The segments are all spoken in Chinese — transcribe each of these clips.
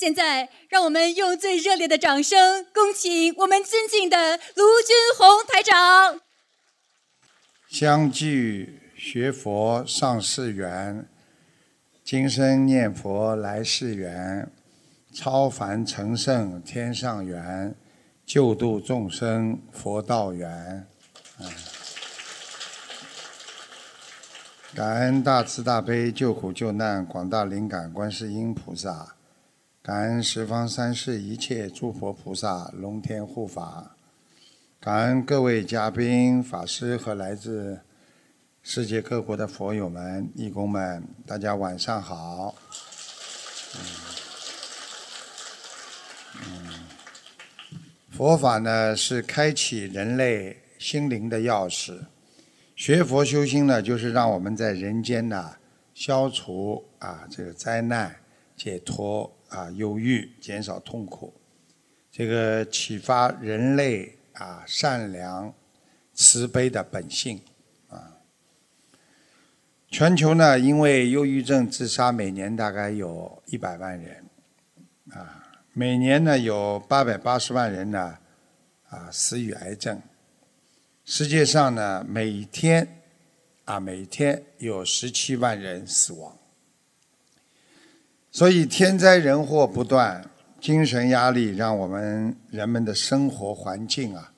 现在，让我们用最热烈的掌声，恭请我们尊敬的卢军宏台长。相聚学佛上世缘，今生念佛来世缘，超凡成圣天上缘，救度众生佛道缘。感恩大慈大悲救苦救难广大灵感观世音菩萨。感恩十方三世一切诸佛菩萨、龙天护法，感恩各位嘉宾、法师和来自世界各国的佛友们、义工们，大家晚上好。佛法呢是开启人类心灵的钥匙，学佛修心呢，就是让我们在人间呢消除啊这个灾难，解脱。啊，忧郁，减少痛苦，这个启发人类啊善良、慈悲的本性啊。全球呢，因为忧郁症自杀，每年大概有一百万人啊，每年呢有八百八十万人呢啊死于癌症。世界上呢，每天啊每天有十七万人死亡。所以天灾人祸不断，精神压力让我们人们的生活环境啊，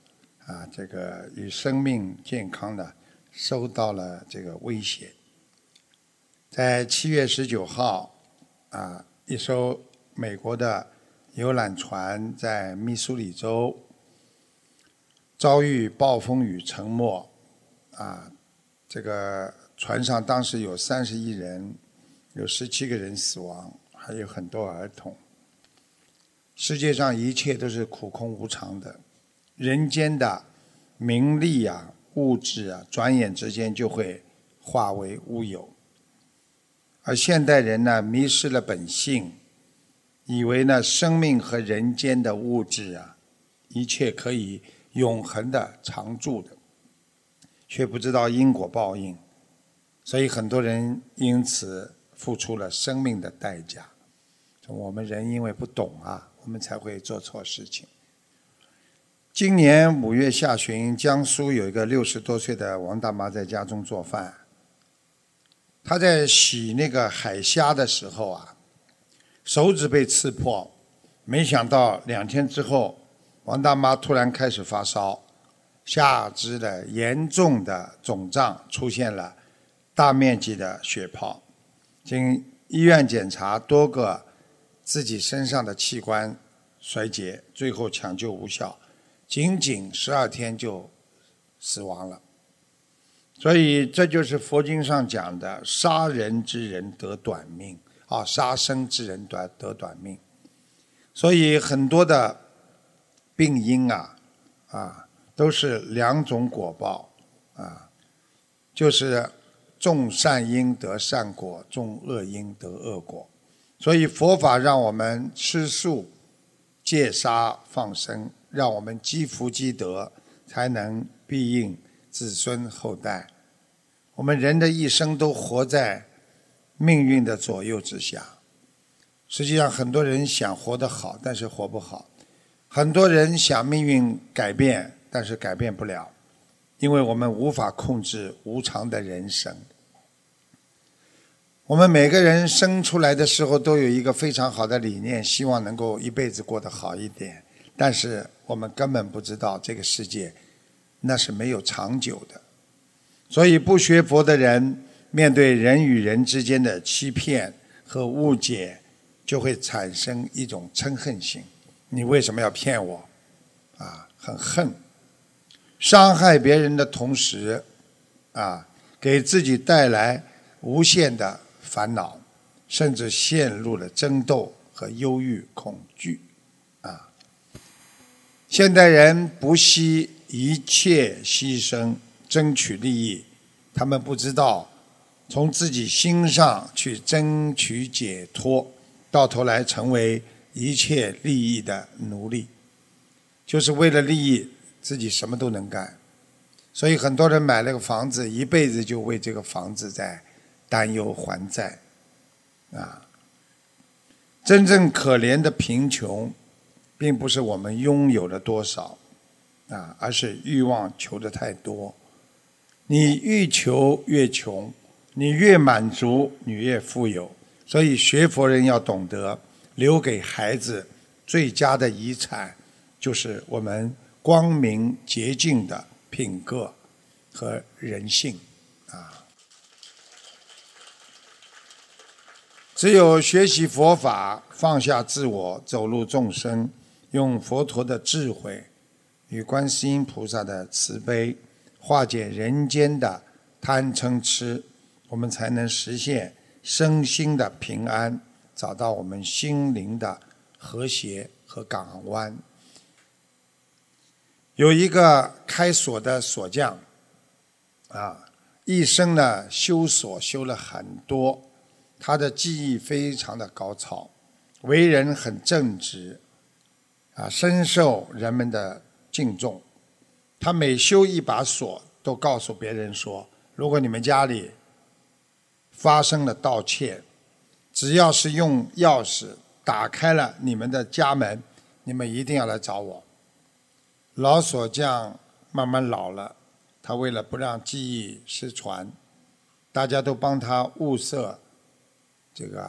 啊，这个与生命健康呢受到了这个威胁。在七月十九号，啊，一艘美国的游览船在密苏里州遭遇暴风雨沉没，啊，这个船上当时有三十一人，有十七个人死亡。还有很多儿童。世界上一切都是苦空无常的，人间的名利啊、物质啊，转眼之间就会化为乌有。而现代人呢，迷失了本性，以为呢，生命和人间的物质啊，一切可以永恒的常驻的，却不知道因果报应，所以很多人因此付出了生命的代价。我们人因为不懂啊，我们才会做错事情。今年五月下旬，江苏有一个六十多岁的王大妈在家中做饭，她在洗那个海虾的时候啊，手指被刺破，没想到两天之后，王大妈突然开始发烧，下肢的严重的肿胀出现了大面积的血泡，经医院检查多个。自己身上的器官衰竭，最后抢救无效，仅仅十二天就死亡了。所以这就是佛经上讲的“杀人之人得短命”，啊，杀生之人短得短命。所以很多的病因啊，啊，都是两种果报，啊，就是种善因得善果，种恶因得恶果。所以佛法让我们吃素、戒杀、放生，让我们积福积德，才能庇应子孙后代。我们人的一生都活在命运的左右之下。实际上，很多人想活得好，但是活不好；很多人想命运改变，但是改变不了，因为我们无法控制无常的人生。我们每个人生出来的时候都有一个非常好的理念，希望能够一辈子过得好一点。但是我们根本不知道这个世界那是没有长久的。所以不学佛的人，面对人与人之间的欺骗和误解，就会产生一种嗔恨心。你为什么要骗我？啊，很恨，伤害别人的同时，啊，给自己带来无限的。烦恼，甚至陷入了争斗和忧郁、恐惧，啊！现代人不惜一切牺牲争取利益，他们不知道从自己心上去争取解脱，到头来成为一切利益的奴隶，就是为了利益自己什么都能干。所以很多人买了个房子，一辈子就为这个房子在。担忧还债，啊！真正可怜的贫穷，并不是我们拥有了多少，啊，而是欲望求的太多。你欲求越穷，你越满足，你越富有。所以学佛人要懂得，留给孩子最佳的遗产，就是我们光明洁净的品格和人性，啊。只有学习佛法，放下自我，走入众生，用佛陀的智慧与观世音菩萨的慈悲，化解人间的贪嗔痴，我们才能实现身心的平安，找到我们心灵的和谐和港湾。有一个开锁的锁匠，啊，一生呢修锁修了很多。他的技艺非常的高超，为人很正直，啊，深受人们的敬重。他每修一把锁，都告诉别人说：如果你们家里发生了盗窃，只要是用钥匙打开了你们的家门，你们一定要来找我。老锁匠慢慢老了，他为了不让技艺失传，大家都帮他物色。这个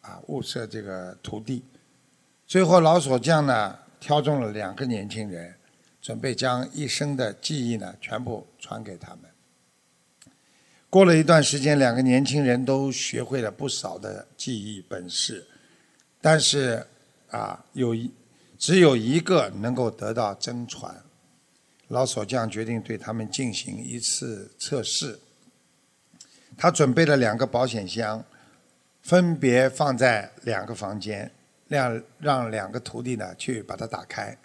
啊，物色这个徒弟，最后老锁匠呢挑中了两个年轻人，准备将一生的技艺呢全部传给他们。过了一段时间，两个年轻人都学会了不少的技艺本事，但是啊，有一只有一个能够得到真传。老锁匠决定对他们进行一次测试，他准备了两个保险箱。分别放在两个房间，让让两个徒弟呢去把它打开。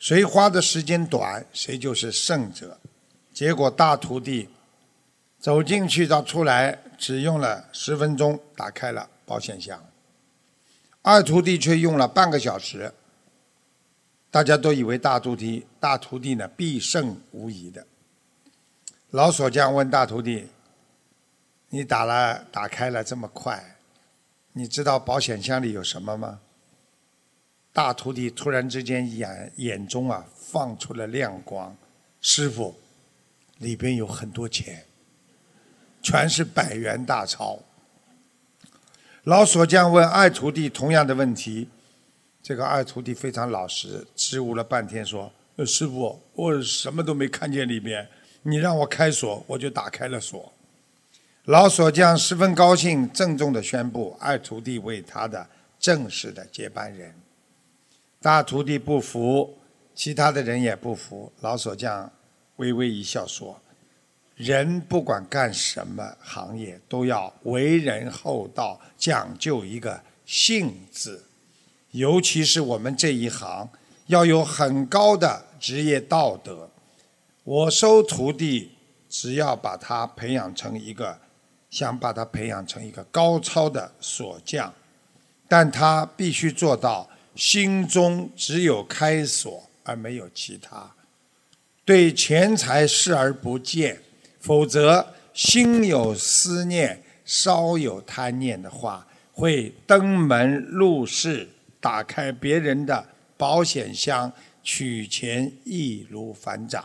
谁花的时间短，谁就是胜者。结果大徒弟走进去到出来只用了十分钟打开了保险箱，二徒弟却用了半个小时。大家都以为大徒弟大徒弟呢必胜无疑的。老锁匠问大徒弟。你打了，打开了这么快，你知道保险箱里有什么吗？大徒弟突然之间眼眼中啊放出了亮光，师傅，里边有很多钱，全是百元大钞。老锁匠问二徒弟同样的问题，这个二徒弟非常老实，支吾了半天说：“师傅，我什么都没看见里面，你让我开锁，我就打开了锁。”老锁匠十分高兴，郑重的宣布二徒弟为他的正式的接班人。大徒弟不服，其他的人也不服。老锁匠微微一笑说：“人不管干什么行业，都要为人厚道，讲究一个信字。尤其是我们这一行，要有很高的职业道德。我收徒弟，只要把他培养成一个。”想把他培养成一个高超的锁匠，但他必须做到心中只有开锁而没有其他，对钱财视而不见，否则心有思念、稍有贪念的话，会登门入室，打开别人的保险箱取钱，易如反掌，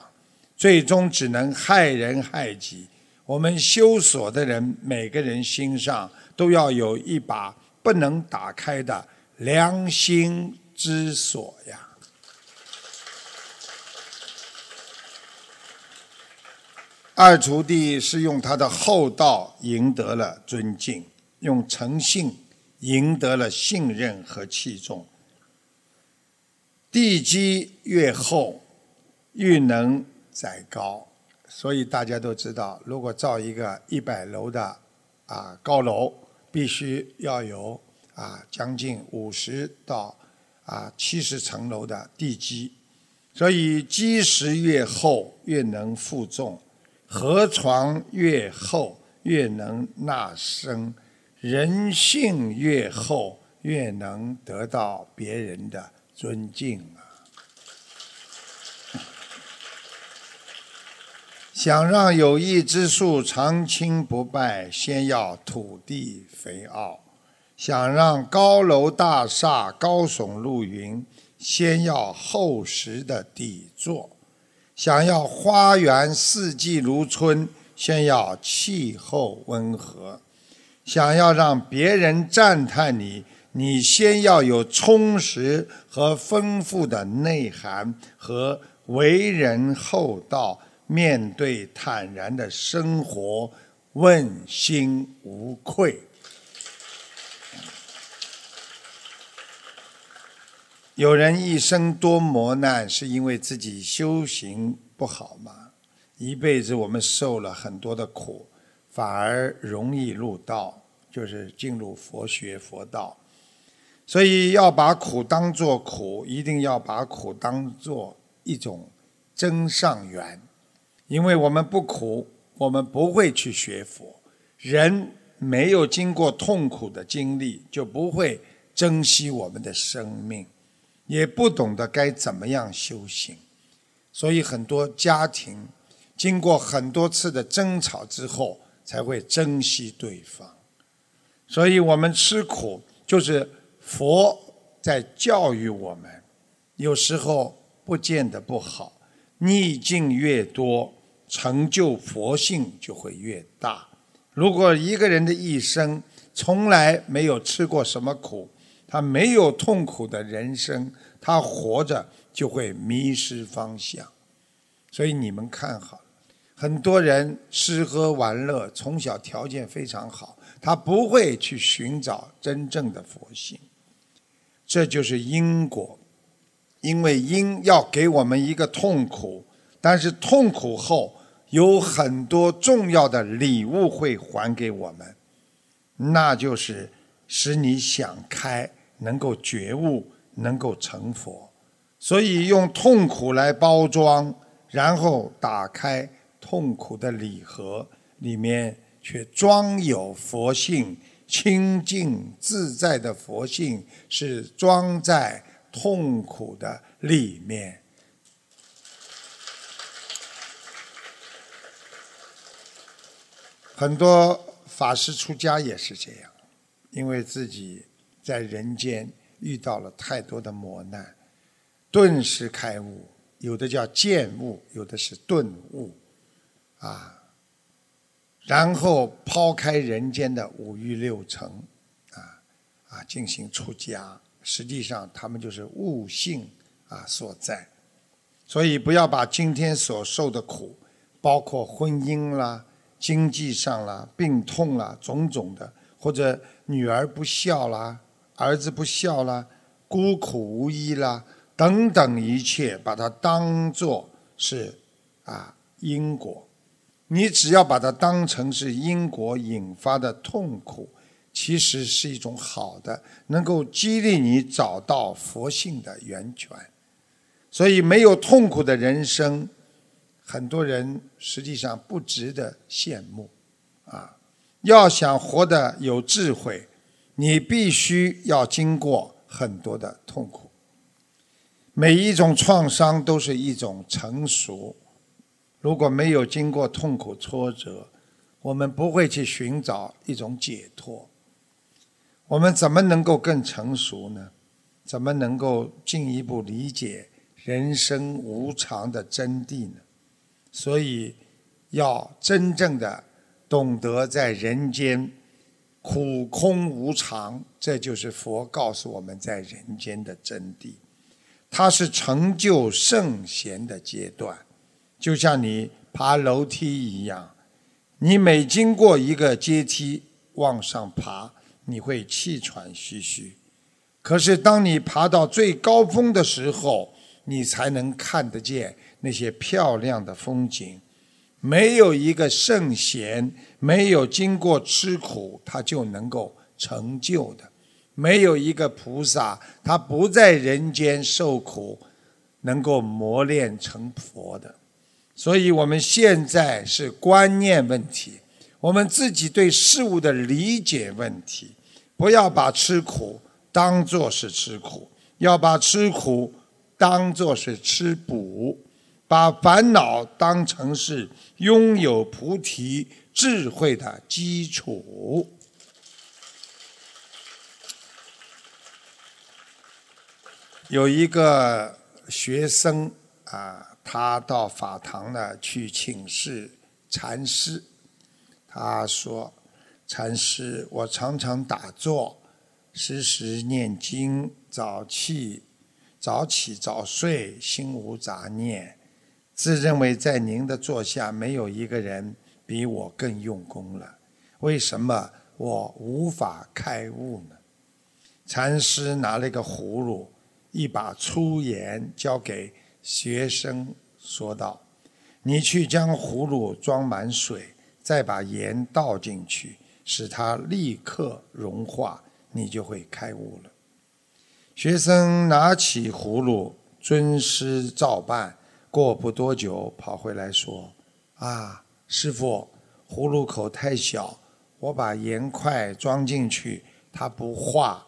最终只能害人害己。我们修锁的人，每个人心上都要有一把不能打开的良心之锁呀。二徒弟是用他的厚道赢得了尊敬，用诚信赢得了信任和器重。地基越厚，越能载高。所以大家都知道，如果造一个一百楼的啊高楼，必须要有啊将近五十到啊七十层楼的地基。所以基石越厚，越能负重；河床越厚，越能纳生；人性越厚，越能得到别人的尊敬。想让有益之树长青不败，先要土地肥沃。想让高楼大厦高耸入云，先要厚实的底座；想要花园四季如春，先要气候温和；想要让别人赞叹你，你先要有充实和丰富的内涵和为人厚道、面对坦然的生活，问心无愧。有人一生多磨难，是因为自己修行不好吗？一辈子我们受了很多的苦，反而容易入道，就是进入佛学佛道。所以要把苦当作苦，一定要把苦当作一种真上缘。因为我们不苦，我们不会去学佛。人没有经过痛苦的经历，就不会珍惜我们的生命。也不懂得该怎么样修行，所以很多家庭经过很多次的争吵之后，才会珍惜对方。所以我们吃苦，就是佛在教育我们。有时候不见得不好，逆境越多，成就佛性就会越大。如果一个人的一生从来没有吃过什么苦，他没有痛苦的人生，他活着就会迷失方向。所以你们看好，很多人吃喝玩乐，从小条件非常好，他不会去寻找真正的佛性。这就是因果，因为因要给我们一个痛苦，但是痛苦后有很多重要的礼物会还给我们，那就是使你想开。能够觉悟，能够成佛，所以用痛苦来包装，然后打开痛苦的礼盒，里面却装有佛性，清净自在的佛性是装在痛苦的里面。很多法师出家也是这样，因为自己。在人间遇到了太多的磨难，顿时开悟，有的叫见悟，有的是顿悟，啊，然后抛开人间的五欲六尘，啊啊，进行出家，实际上他们就是悟性啊所在，所以不要把今天所受的苦，包括婚姻啦、经济上啦、病痛啦、种种的，或者女儿不孝啦。儿子不孝啦，孤苦无依啦，等等一切，把它当做是啊因果。你只要把它当成是因果引发的痛苦，其实是一种好的，能够激励你找到佛性的源泉。所以，没有痛苦的人生，很多人实际上不值得羡慕啊。要想活得有智慧。你必须要经过很多的痛苦，每一种创伤都是一种成熟。如果没有经过痛苦挫折，我们不会去寻找一种解脱。我们怎么能够更成熟呢？怎么能够进一步理解人生无常的真谛呢？所以，要真正的懂得在人间。苦空无常，这就是佛告诉我们在人间的真谛。它是成就圣贤的阶段，就像你爬楼梯一样，你每经过一个阶梯往上爬，你会气喘吁吁。可是当你爬到最高峰的时候，你才能看得见那些漂亮的风景。没有一个圣贤没有经过吃苦，他就能够成就的；没有一个菩萨，他不在人间受苦，能够磨练成佛的。所以，我们现在是观念问题，我们自己对事物的理解问题。不要把吃苦当作是吃苦，要把吃苦当作是吃补。把烦恼当成是拥有菩提智慧的基础。有一个学生啊他到法堂呢去请示禅师他说禅师我常常打坐时时念经早起早起早睡心无杂念自认为在您的座下没有一个人比我更用功了，为什么我无法开悟呢？”禅师拿了一个葫芦，一把粗盐交给学生，说道：“你去将葫芦装满水，再把盐倒进去，使它立刻融化，你就会开悟了。”学生拿起葫芦，尊师照办。过不多久，跑回来说：“啊，师傅，葫芦口太小，我把盐块装进去，它不化。”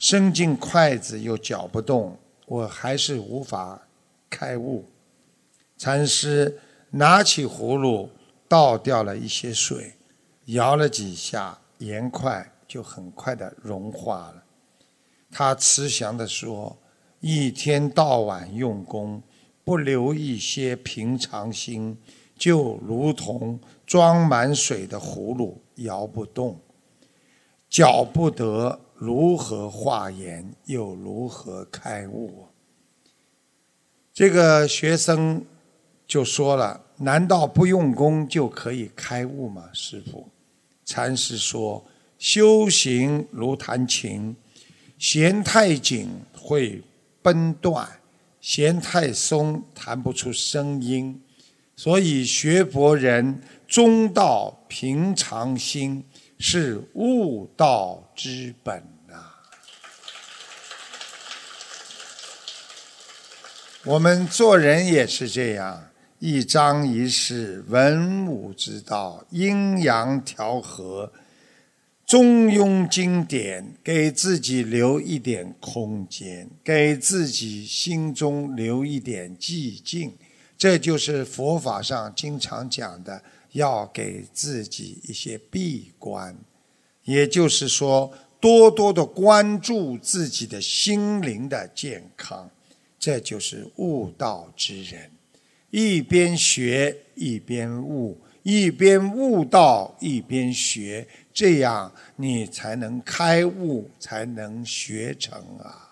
伸进筷子又搅不动，我还是无法开悟。禅师拿起葫芦，倒掉了一些水，摇了几下，盐块就很快的融化了。他慈祥地说：“一天到晚用功，不留一些平常心，就如同装满水的葫芦，摇不动，搅不得。”如何化言，又如何开悟？这个学生就说了：“难道不用功就可以开悟吗？”师傅，禅师说：“修行如弹琴，弦太紧会崩断，弦太松弹不出声音。所以学佛人中道平常心。”是悟道之本啊！我们做人也是这样，一张一弛，文武之道，阴阳调和，中庸经典，给自己留一点空间，给自己心中留一点寂静，这就是佛法上经常讲的。要给自己一些闭关，也就是说，多多的关注自己的心灵的健康，这就是悟道之人。一边学一边悟，一边悟道一边学，这样你才能开悟，才能学成啊。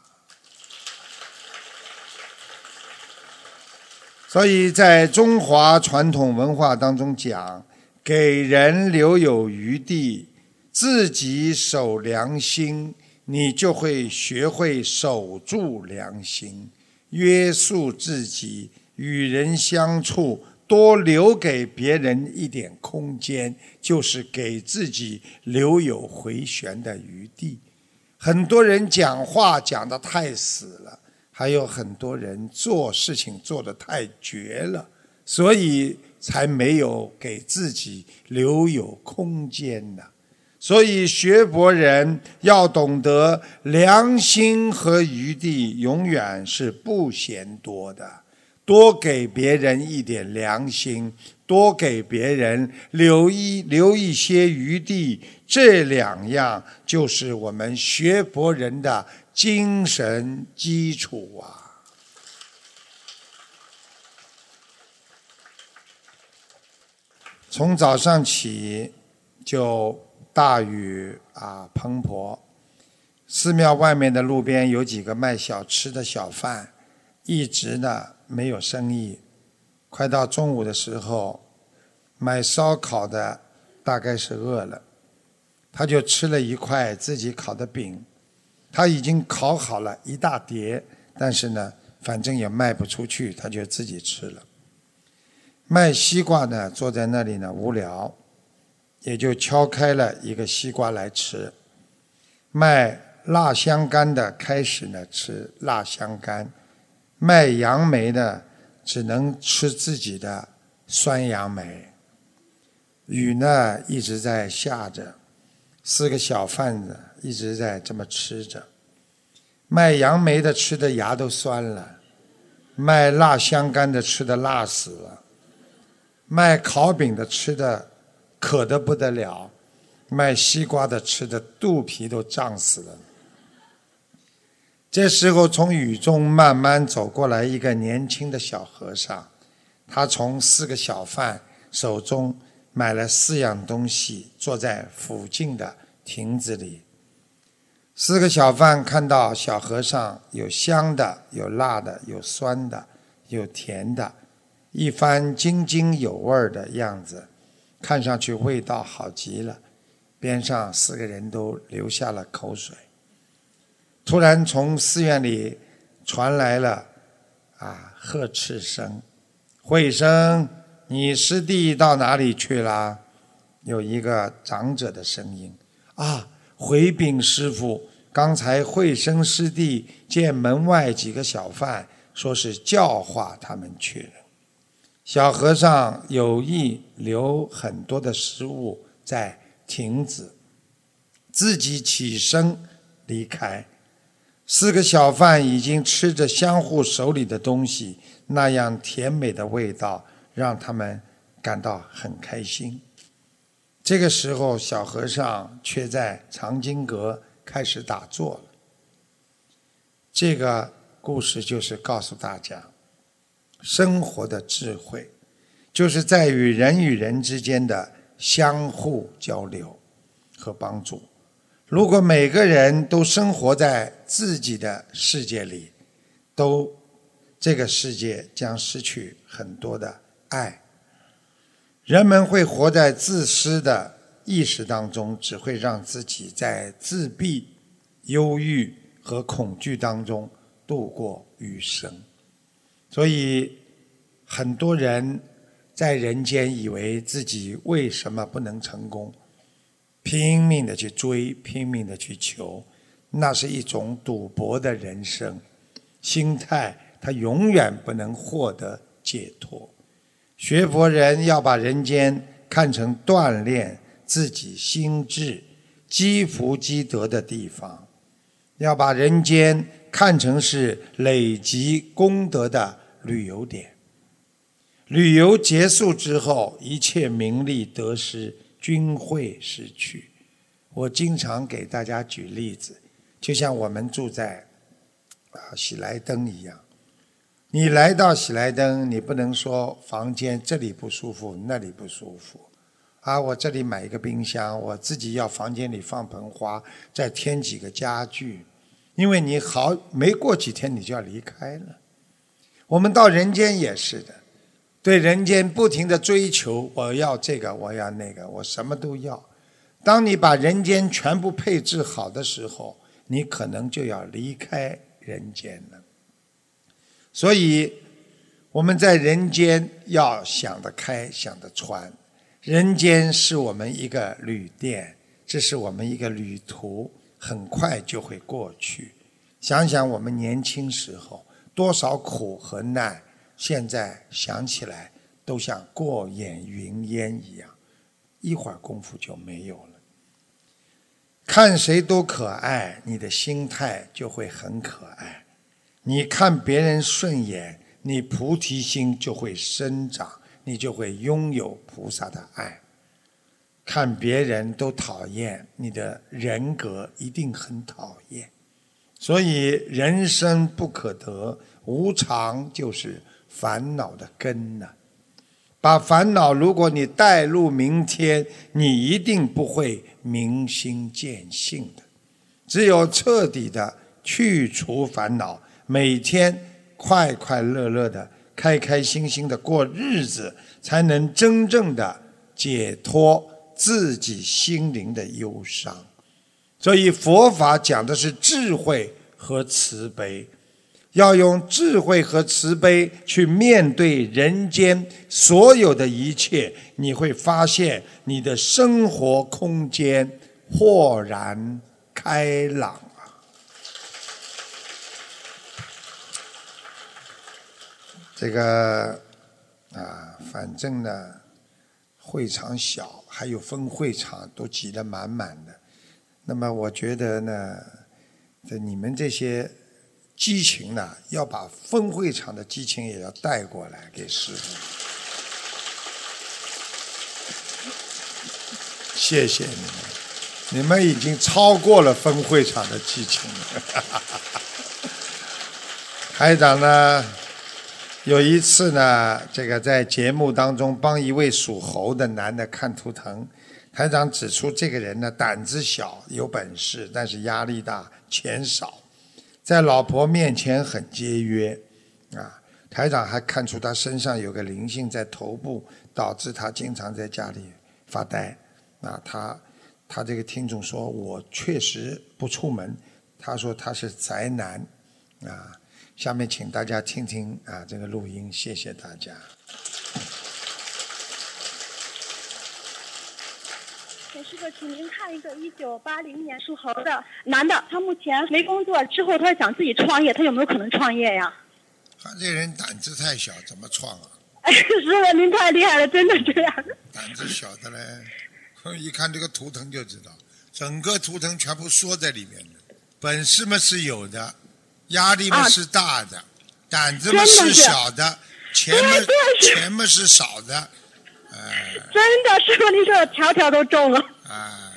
所以在中华传统文化当中讲，给人留有余地，自己守良心，你就会学会守住良心，约束自己，与人相处多留给别人一点空间，就是给自己留有回旋的余地。很多人讲话讲得太死了。还有很多人做事情做得太绝了，所以才没有给自己留有空间呢。所以学佛人要懂得良心和余地，永远是不嫌多的。多给别人一点良心，多给别人留一留一些余地，这两样就是我们学佛人的。精神基础啊！从早上起就大雨啊滂沱，寺庙外面的路边有几个卖小吃的小贩，一直呢没有生意。快到中午的时候，买烧烤的大概是饿了，他就吃了一块自己烤的饼。他已经烤好了一大碟，但是呢，反正也卖不出去，他就自己吃了。卖西瓜呢，坐在那里呢无聊，也就敲开了一个西瓜来吃。卖辣香干的开始呢吃辣香干，卖杨梅的只能吃自己的酸杨梅。雨呢一直在下着，四个小贩子。一直在这么吃着，卖杨梅的吃的牙都酸了，卖辣香干的吃的辣死了，卖烤饼的吃的渴得不得了，卖西瓜的吃的肚皮都胀死了。这时候，从雨中慢慢走过来一个年轻的小和尚，他从四个小贩手中买了四样东西，坐在附近的亭子里。四个小贩看到小和尚有香的、有辣的、有酸的、有甜的，一番津津有味的样子，看上去味道好极了。边上四个人都流下了口水。突然，从寺院里传来了啊呵斥声：“慧生，你师弟到哪里去了？”有一个长者的声音：“啊，回禀师傅，刚才慧生师弟见门外几个小贩，说是教化他们去了。”小和尚有意留很多的食物在亭子，自己起身离开。四个小贩已经吃着相互手里的东西，那样甜美的味道让他们感到很开心。这个时候，小和尚却在藏经阁开始打坐了。这个故事就是告诉大家，生活的智慧就是在于人与人之间的相互交流和帮助。如果每个人都生活在自己的世界里，都这个世界将失去很多的爱。人们会活在自私的意识当中，只会让自己在自闭、忧郁和恐惧当中度过余生。所以，很多人在人间以为自己为什么不能成功？拼命的去追，拼命的去求，那是一种赌博的人生心态，他永远不能获得解脱。学佛人要把人间看成锻炼自己心智、积福积德的地方，要把人间看成是累积功德的旅游点。旅游结束之后，一切名利得失。均会失去。我经常给大家举例子，就像我们住在啊喜来登一样。你来到喜来登，你不能说房间这里不舒服，那里不舒服。啊，我这里买一个冰箱，我自己要房间里放盆花，再添几个家具，因为你好没过几天你就要离开了。我们到人间也是的。对人间不停的追求，我要这个，我要那个，我什么都要。当你把人间全部配置好的时候，你可能就要离开人间了。所以，我们在人间要想得开，想得穿。人间是我们一个旅店，这是我们一个旅途，很快就会过去。想想我们年轻时候多少苦和难。现在想起来都像过眼云烟一样，一会儿功夫就没有了。看谁都可爱，你的心态就会很可爱；你看别人顺眼，你菩提心就会生长，你就会拥有菩萨的爱。看别人都讨厌，你的人格一定很讨厌。所以人生不可得，无常就是。烦恼的根呢？把烦恼，如果你带入明天，你一定不会明心见性的。只有彻底的去除烦恼，每天快快乐乐的、开开心心的过日子，才能真正的解脱自己心灵的忧伤。所以佛法讲的是智慧和慈悲。要用智慧和慈悲去面对人间所有的一切，你会发现你的生活空间豁然开朗啊！这个啊，反正呢，会场小，还有分会场，都挤得满满的。那么，我觉得呢，这你们这些。激情呢，要把分会场的激情也要带过来给师傅。谢谢你们，你们已经超过了分会场的激情了。台长呢，有一次呢，这个在节目当中帮一位属猴的男的看图腾，台长指出这个人呢胆子小，有本事，但是压力大，钱少，在老婆面前很节约，啊，台长还看出他身上有个灵性在头部，导致他经常在家里发呆，啊，他他这个听众说，我确实不出门，他说他是宅男，啊。下面请大家听听啊这个录音，谢谢大家。师傅，请您看一个一九八零年属猴的男的，他目前没工作，之后他想自己创业，他有没有可能创业呀？他这人胆子太小，怎么创啊？哎，师傅您太厉害了，真的这样。胆子小的嘞，一看这个图腾就知道，整个图腾全部缩在里面的，本事嘛是有的。压力嘛是大的，胆子嘛是小的，钱嘛钱嘛是少的，哎。真的，师傅，您说的条条都中了。啊，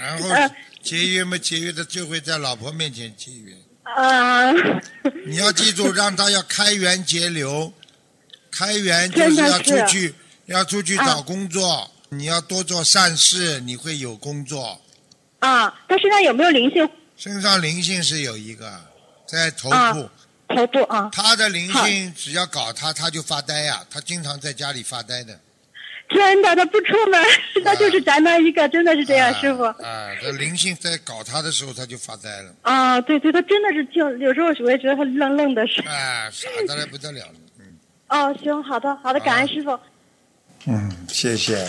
然后节约嘛节约的就会在老婆面前节约。啊。你要记住，让他要开源节流，开源就是要出去，要出去找工作，你要多做善事，你会有工作。啊，他身上有没有灵性？身上灵性是有一个。在头部，头部啊，他的灵性只要搞他，他就发呆呀，他经常在家里发呆的。真的，他不出门，他就是宅男一个，真的是这样，师傅。啊，这灵性在搞他的时候，他就发呆了。啊，对对，他真的是就有时候我也觉得他愣愣的是。啊，傻的来不得了了，嗯。哦，行，好的，好的，感恩师傅。嗯，谢谢。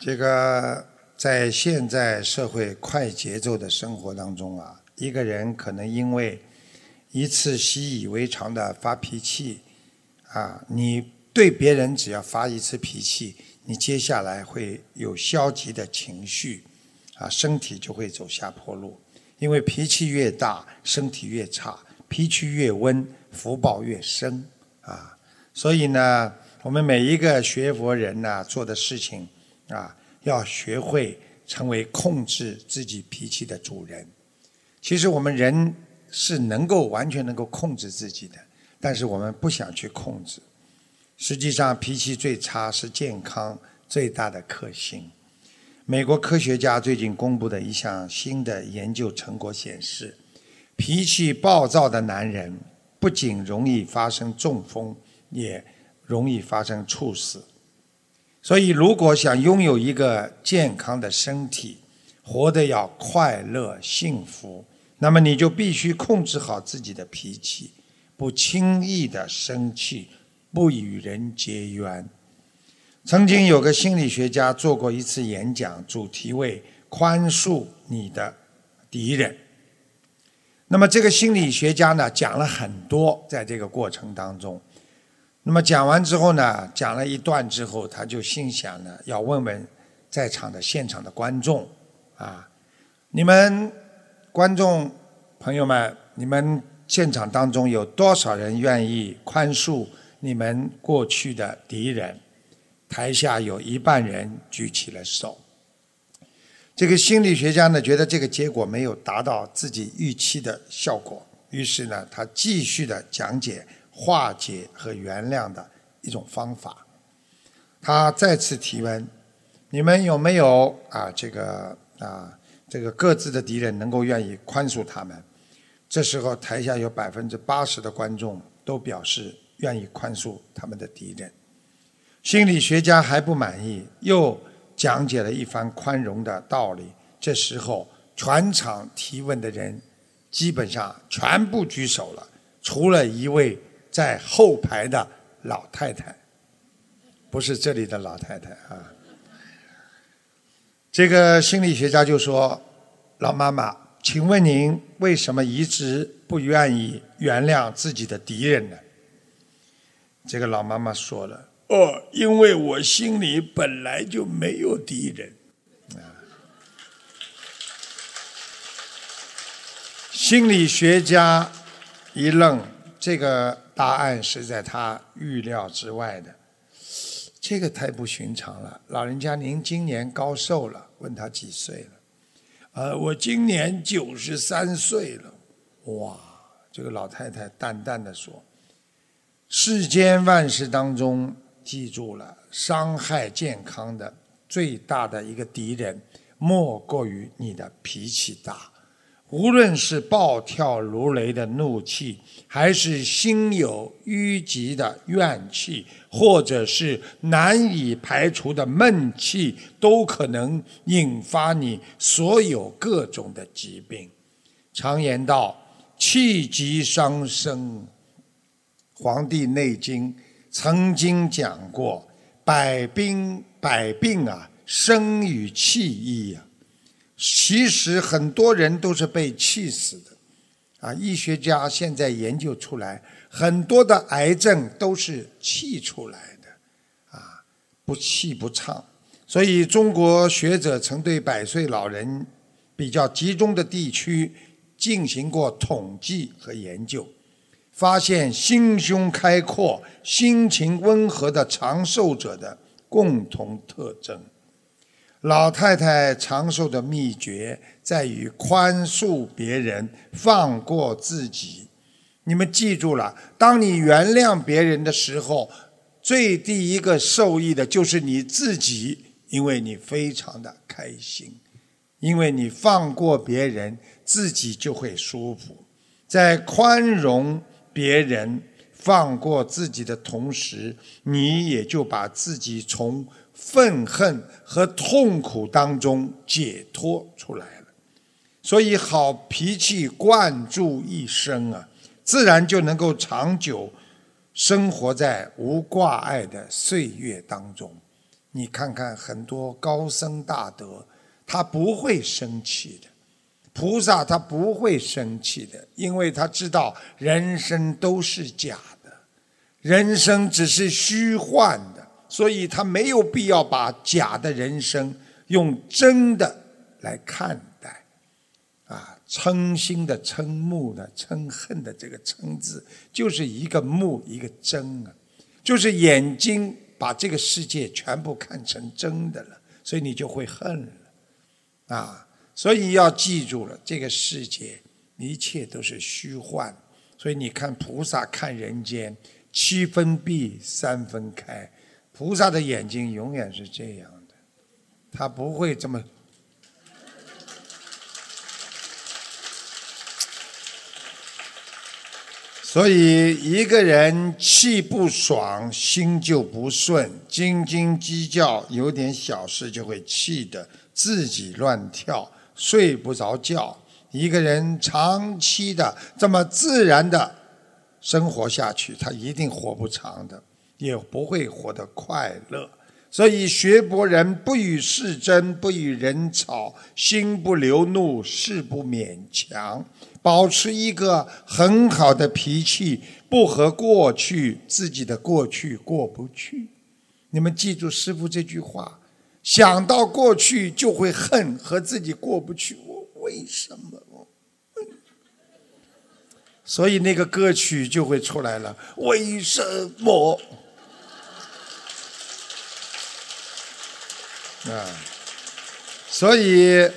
这个。在现在社会快节奏的生活当中啊，一个人可能因为一次习以为常的发脾气，啊，你对别人只要发一次脾气，你接下来会有消极的情绪，啊，身体就会走下坡路。因为脾气越大，身体越差；脾气越温，福报越深。啊，所以呢，我们每一个学佛人呢，做的事情啊。要学会成为控制自己脾气的主人。其实我们人是能够完全能够控制自己的，但是我们不想去控制。实际上，脾气最差是健康最大的克星。美国科学家最近公布的一项新的研究成果显示，脾气暴躁的男人不仅容易发生中风，也容易发生猝死。所以，如果想拥有一个健康的身体，活得要快乐幸福，那么你就必须控制好自己的脾气，不轻易的生气，不与人结怨。曾经有个心理学家做过一次演讲，主题为“宽恕你的敌人”。那么，这个心理学家呢，讲了很多，在这个过程当中。那么讲完之后呢，讲了一段之后，他就心想呢，要问问在场的现场的观众啊，你们观众朋友们，你们现场当中有多少人愿意宽恕你们过去的敌人？台下有一半人举起了手。这个心理学家呢，觉得这个结果没有达到自己预期的效果，于是呢，他继续的讲解。化解和原谅的一种方法。他再次提问：你们有没有啊？这个啊，这个各自的敌人能够愿意宽恕他们？这时候，台下有百分之八十的观众都表示愿意宽恕他们的敌人。心理学家还不满意，又讲解了一番宽容的道理。这时候，全场提问的人基本上全部举手了，除了一位。在后排的老太太，不是这里的老太太啊。这个心理学家就说：“老妈妈，请问您为什么一直不愿意原谅自己的敌人呢？”这个老妈妈说了：“哦，因为我心里本来就没有敌人。”啊，心理学家一愣，这个。答案是在他预料之外的，这个太不寻常了。老人家，您今年高寿了？问他几岁了？呃，我今年九十三岁了。哇，这个老太太淡淡的说：“世间万事当中，记住了，伤害健康的最大的一个敌人，莫过于你的脾气大。无论是暴跳如雷的怒气，还是心有淤积的怨气，或者是难以排除的闷气，都可能引发你所有各种的疾病。常言道。”气急伤身，《黄帝内经》曾经讲过：“百病百病啊，生于气意啊。”其实很多人都是被气死的啊！医学家现在研究出来，很多的癌症都是气出来的啊，不气不畅。所以中国学者曾对百岁老人比较集中的地区。进行过统计和研究，发现心胸开阔、心情温和的长寿者的共同特征。老太太长寿的秘诀在于宽恕别人、放过自己。你们记住了，当你原谅别人的时候，最第一个受益的就是你自己，因为你非常的开心，因为你放过别人。自己就会舒服，在宽容别人、放过自己的同时，你也就把自己从愤恨和痛苦当中解脱出来了。所以，好脾气灌注一生啊，自然就能够长久生活在无挂碍的岁月当中。你看看很多高僧大德，他不会生气的。菩萨他不会生气的，因为他知道人生都是假的，人生只是虚幻的，所以他没有必要把假的人生用真的来看待。啊，嗔心的嗔目的嗔恨的这个嗔字，就是一个目一个真啊，就是眼睛把这个世界全部看成真的了，所以你就会恨了，啊。所以要记住了，这个世界一切都是虚幻。所以你看菩萨看人间，七分闭，三分开。菩萨的眼睛永远是这样的，他不会这么。所以一个人气不爽，心就不顺，斤斤计较，有点小事就会气得自己乱跳。睡不着觉，一个人长期的这么自然的生活下去，他一定活不长的，也不会活得快乐。所以学博人不与世争，不与人吵，心不流怒，事不勉强，保持一个很好的脾气，不和过去自己的过去过不去。你们记住师傅这句话。想到过去就会恨，和自己过不去。我为什么？所以那个歌曲就会出来了。为什么？啊！所以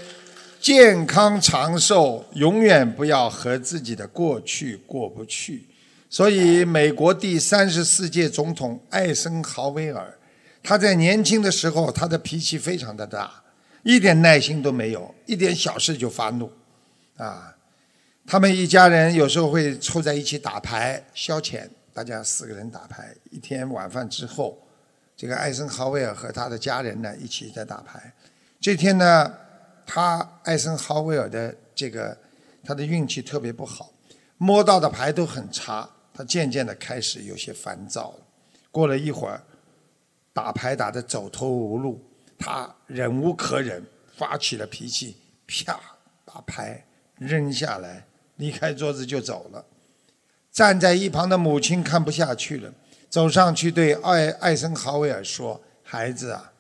健康长寿，永远不要和自己的过去过不去。所以，美国第三十四届总统艾森豪威尔。他在年轻的时候，他的脾气非常的大，一点耐心都没有，一点小事就发怒，啊，他们一家人有时候会凑在一起打牌消遣，大家四个人打牌。一天晚饭之后，这个艾森豪威尔和他的家人呢一起在打牌。这天呢，他艾森豪威尔的这个他的运气特别不好，摸到的牌都很差，他渐渐的开始有些烦躁了。过了一会儿。打牌打得走投无路，他忍无可忍，发起了脾气，啪，把牌扔下来，离开桌子就走了。站在一旁的母亲看不下去了，走上去对艾艾森豪威尔说：“孩子啊，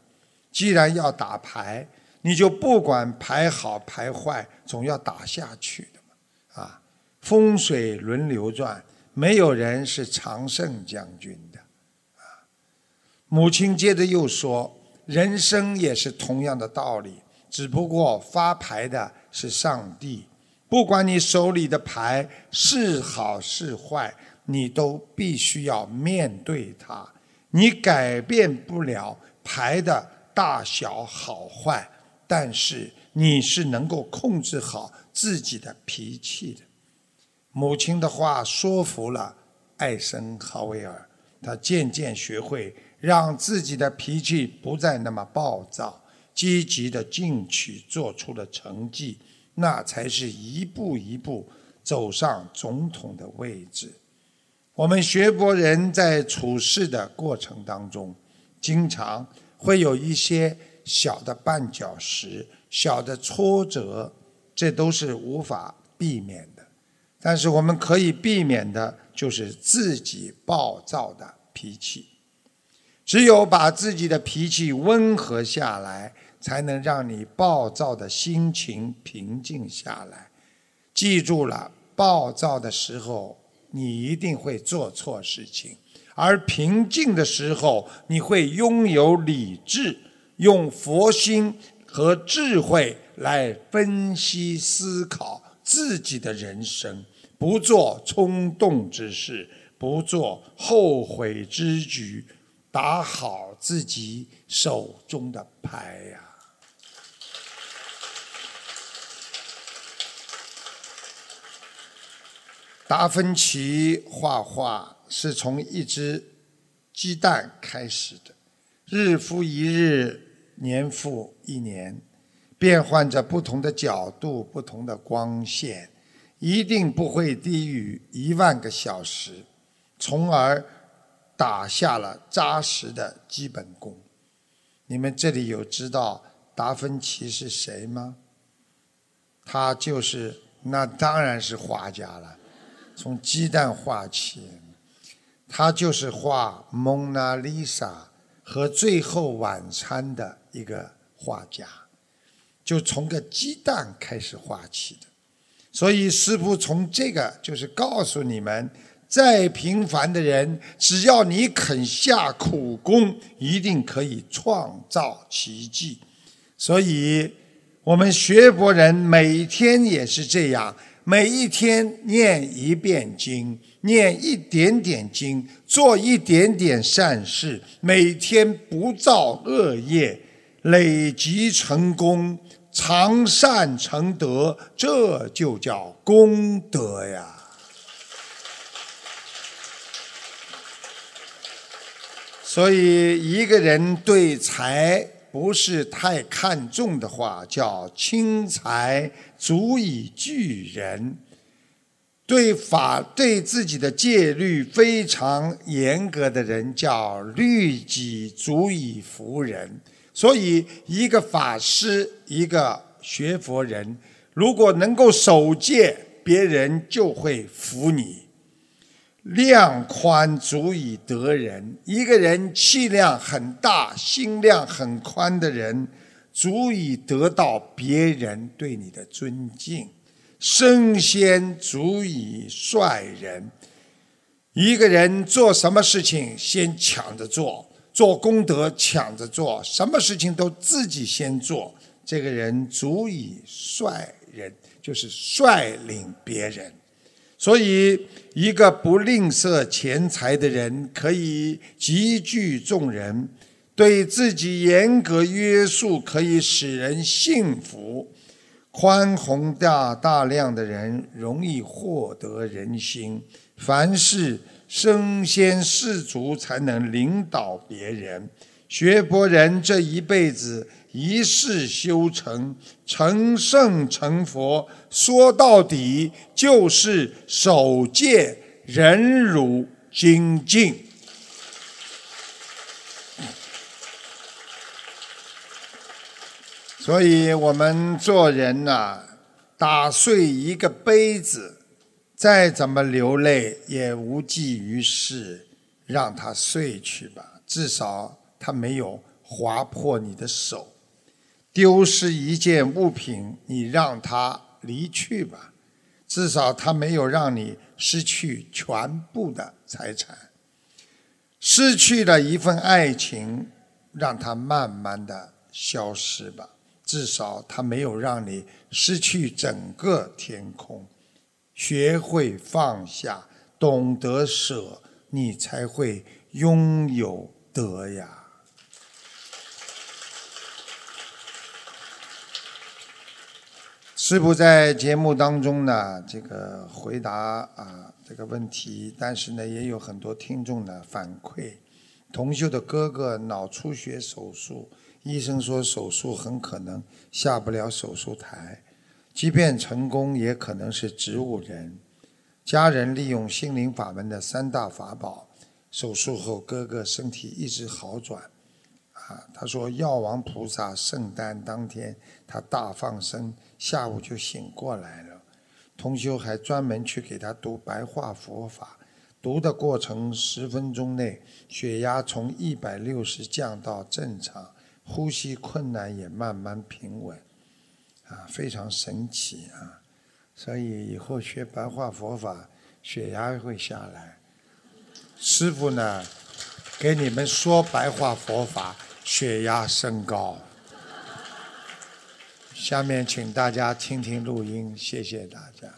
既然要打牌，你就不管牌好牌坏，总要打下去的嘛。啊，风水轮流转，没有人是常胜将军的。啊。”母亲接着又说：“人生也是同样的道理，只不过发牌的是上帝。不管你手里的牌是好是坏，你都必须要面对它。你改变不了牌的大小好坏，但是你是能够控制好自己的脾气的。母亲的话说服了艾森豪威尔，他渐渐学会让自己的脾气不再那么暴躁，积极的进取，做出了成绩。那才是一步一步走上总统的位置。我们学佛人在处事的过程当中，经常会有一些小的绊脚石、小的挫折，这都是无法避免的。但是我们可以避免的，就是自己暴躁的脾气。只有把自己的脾气温和下来。才能让你暴躁的心情平静下来。记住了，暴躁的时候你一定会做错事情，而平静的时候你会拥有理智，用佛心和智慧来分析思考自己的人生，不做冲动之事，不做后悔之举，打好自己手中的牌呀。达芬奇画画是从一只鸡蛋开始的，日复一日，年复一年，变换着不同的角度、不同的光线，一定不会低于一万个小时，从而打下了扎实的基本功。你们这里有知道达芬奇是谁吗？他就是，那当然是画家了。从鸡蛋画起，他就是画《蒙娜丽莎》和《最后晚餐》的一个画家，就从个鸡蛋开始画起的。所以师傅从这个就是告诉你们，再平凡的人，只要你肯下苦功，一定可以创造奇迹。所以我们学佛人每天也是这样。每一天念一遍经，念一点点经，做一点点善事，每天不造恶业，累积成功，常善成德，这就叫功德呀。所以，一个人对财不是太看重的话，叫轻财。足以聚人，对法对自己的戒律非常严格的人叫律己足以服人。所以，一个法师，一个学佛人，如果能够守戒，别人就会服你。量宽足以得人，一个人气量很大、心量很宽的人。足以得到别人对你的尊敬，身先足以率人。一个人做什么事情，先抢着做，做功德抢着做，什么事情都自己先做。这个人足以率人，就是率领别人。所以，一个不吝啬钱财的人，可以集聚众人。对自己严格约束，可以使人幸福；宽宏大大量的人，容易获得人心。凡事身先士卒，才能领导别人。学佛人这一辈子一世修成，成圣成佛，说到底就是守戒、忍辱、精进。所以我们做人呐，打碎一个杯子，再怎么流泪也无济于事，让它碎去吧。至少它没有划破你的手。丢失一件物品，你让它离去吧。至少它没有让你失去全部的财产。失去了一份爱情，让它慢慢的消失吧。至少它没有让你失去整个天空。学会放下，懂得舍，你才会拥有得呀。师傅在节目当中呢，这个回答啊这个问题，但是呢，也有很多听众呢反馈，同修的哥哥脑出血手术，医生说手术很可能下不了手术台，即便成功，也可能是植物人。家人利用心灵法门的三大法宝，手术后哥哥身体一直好转。啊，他说药王菩萨圣诞当天他大放生，下午就醒过来了。同修还专门去给他读白话佛法，读的过程十分钟内，血压从一百六十降到正常，呼吸困难也慢慢平稳，啊，非常神奇啊！所以以后学白话佛法，血压会下来。师傅呢，给你们说白话佛法。血压升高，下面请大家听听录音，谢谢大家。